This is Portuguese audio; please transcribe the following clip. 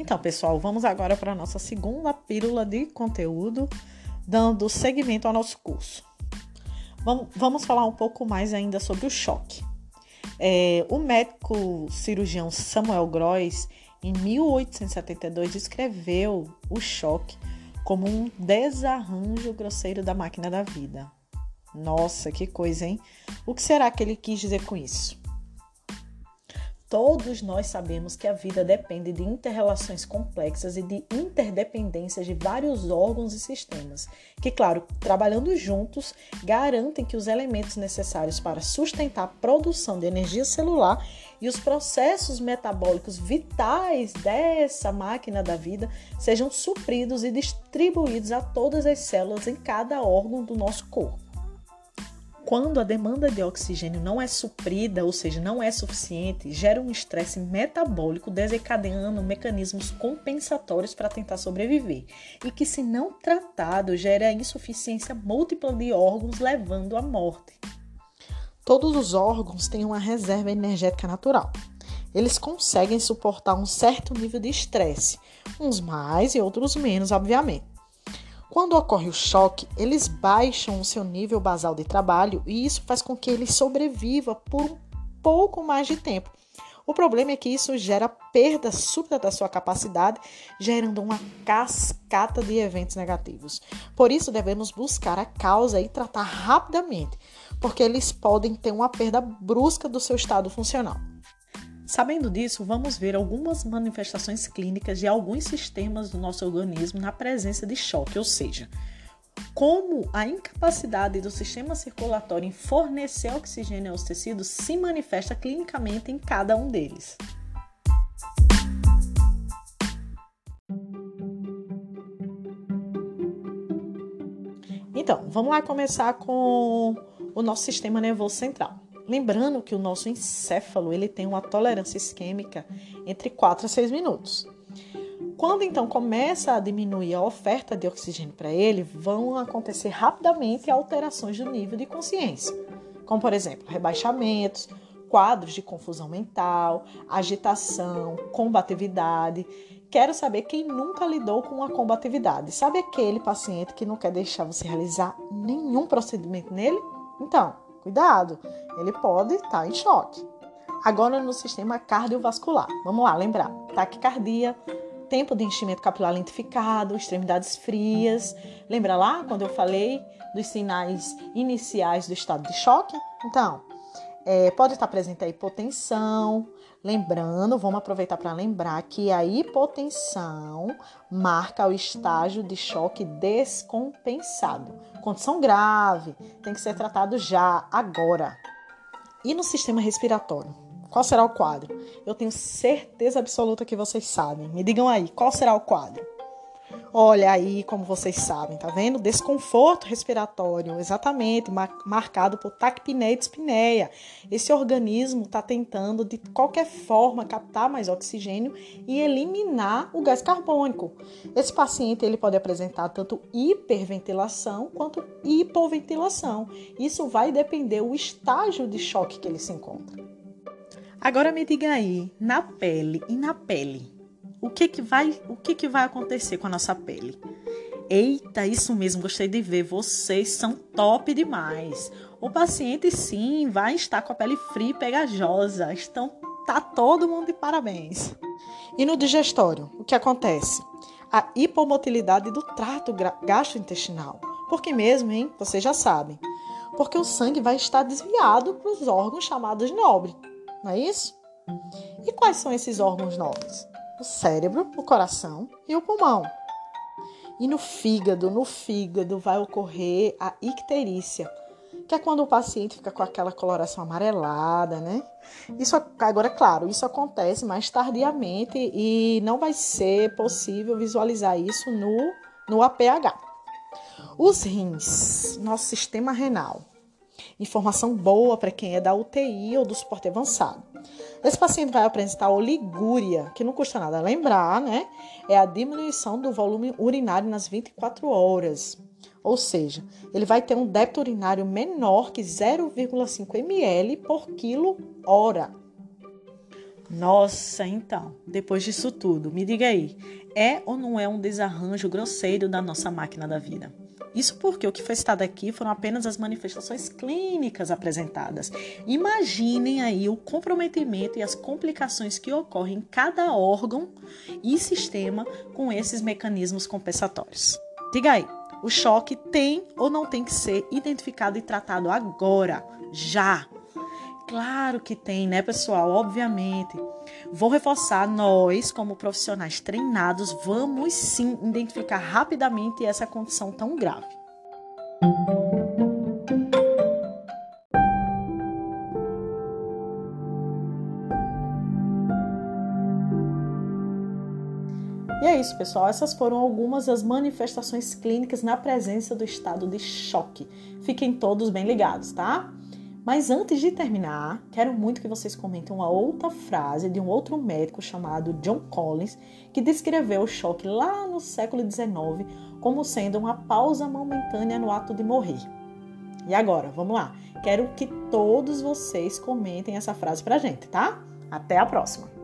Então, pessoal, vamos agora para a nossa segunda pílula de conteúdo, dando seguimento ao nosso curso. Vamos falar um pouco mais ainda sobre o choque. É, o médico cirurgião Samuel Gross, em 1872, descreveu o choque como um desarranjo grosseiro da máquina da vida. Nossa, que coisa, hein? O que será que ele quis dizer com isso? Todos nós sabemos que a vida depende de interrelações complexas e de interdependências de vários órgãos e sistemas, que, claro, trabalhando juntos, garantem que os elementos necessários para sustentar a produção de energia celular e os processos metabólicos vitais dessa máquina da vida sejam supridos e distribuídos a todas as células em cada órgão do nosso corpo. Quando a demanda de oxigênio não é suprida, ou seja, não é suficiente, gera um estresse metabólico desencadeando mecanismos compensatórios para tentar sobreviver e que, se não tratado, gera insuficiência múltipla de órgãos, levando à morte. Todos os órgãos têm uma reserva energética natural. Eles conseguem suportar um certo nível de estresse, uns mais e outros menos, obviamente. Quando ocorre o choque, eles baixam o seu nível basal de trabalho e isso faz com que ele sobreviva por um pouco mais de tempo. O problema é que isso gera perda súbita da sua capacidade, gerando uma cascata de eventos negativos. Por isso, devemos buscar a causa e tratar rapidamente, porque eles podem ter uma perda brusca do seu estado funcional. Sabendo disso, vamos ver algumas manifestações clínicas de alguns sistemas do nosso organismo na presença de choque, ou seja, como a incapacidade do sistema circulatório em fornecer oxigênio aos tecidos se manifesta clinicamente em cada um deles. Então, vamos lá começar com o nosso sistema nervoso central. Lembrando que o nosso encéfalo ele tem uma tolerância isquêmica entre 4 a 6 minutos. Quando então começa a diminuir a oferta de oxigênio para ele, vão acontecer rapidamente alterações do nível de consciência, como por exemplo, rebaixamentos, quadros de confusão mental, agitação, combatividade. Quero saber quem nunca lidou com a combatividade. Sabe aquele paciente que não quer deixar você realizar nenhum procedimento nele? Então, Cuidado, ele pode estar tá em choque. Agora no sistema cardiovascular. Vamos lá, lembrar. Taquicardia, tempo de enchimento capilar lentificado, extremidades frias. Lembra lá quando eu falei dos sinais iniciais do estado de choque? Então, é, pode estar presente a hipotensão, Lembrando, vamos aproveitar para lembrar que a hipotensão marca o estágio de choque descompensado. Condição grave, tem que ser tratado já, agora. E no sistema respiratório? Qual será o quadro? Eu tenho certeza absoluta que vocês sabem. Me digam aí, qual será o quadro? Olha aí, como vocês sabem, tá vendo? Desconforto respiratório, exatamente, marcado por taquipneia e dispneia. Esse organismo está tentando, de qualquer forma, captar mais oxigênio e eliminar o gás carbônico. Esse paciente ele pode apresentar tanto hiperventilação quanto hipoventilação. Isso vai depender do estágio de choque que ele se encontra. Agora me diga aí, na pele e na pele, o que que vai, o que que vai acontecer com a nossa pele? Eita, isso mesmo, gostei de ver. Vocês são top demais. O paciente sim vai estar com a pele fria e pegajosa. Estão tá todo mundo de parabéns. E no digestório, o que acontece? A hipomotilidade do trato gastrointestinal. Por que mesmo, hein? Vocês já sabem. Porque o sangue vai estar desviado para os órgãos chamados nobres. Não é isso? E quais são esses órgãos nobres? O cérebro, o coração e o pulmão. E no fígado, no fígado vai ocorrer a icterícia, que é quando o paciente fica com aquela coloração amarelada, né? Isso agora, claro, isso acontece mais tardiamente e não vai ser possível visualizar isso no no APH. Os rins, nosso sistema renal. Informação boa para quem é da UTI ou do suporte avançado. Esse paciente vai apresentar oligúria, que não custa nada lembrar, né? É a diminuição do volume urinário nas 24 horas. Ou seja, ele vai ter um débito urinário menor que 0,5 ml por quilo hora. Nossa, então, depois disso tudo, me diga aí, é ou não é um desarranjo grosseiro da nossa máquina da vida? Isso porque o que foi citado aqui foram apenas as manifestações clínicas apresentadas. Imaginem aí o comprometimento e as complicações que ocorrem em cada órgão e sistema com esses mecanismos compensatórios. Diga aí, o choque tem ou não tem que ser identificado e tratado agora, já? Claro que tem, né, pessoal? Obviamente. Vou reforçar, nós, como profissionais treinados, vamos sim identificar rapidamente essa condição tão grave. E é isso, pessoal. Essas foram algumas das manifestações clínicas na presença do estado de choque. Fiquem todos bem ligados, tá? Mas antes de terminar, quero muito que vocês comentem uma outra frase de um outro médico chamado John Collins, que descreveu o choque lá no século XIX como sendo uma pausa momentânea no ato de morrer. E agora, vamos lá. Quero que todos vocês comentem essa frase pra gente, tá? Até a próxima!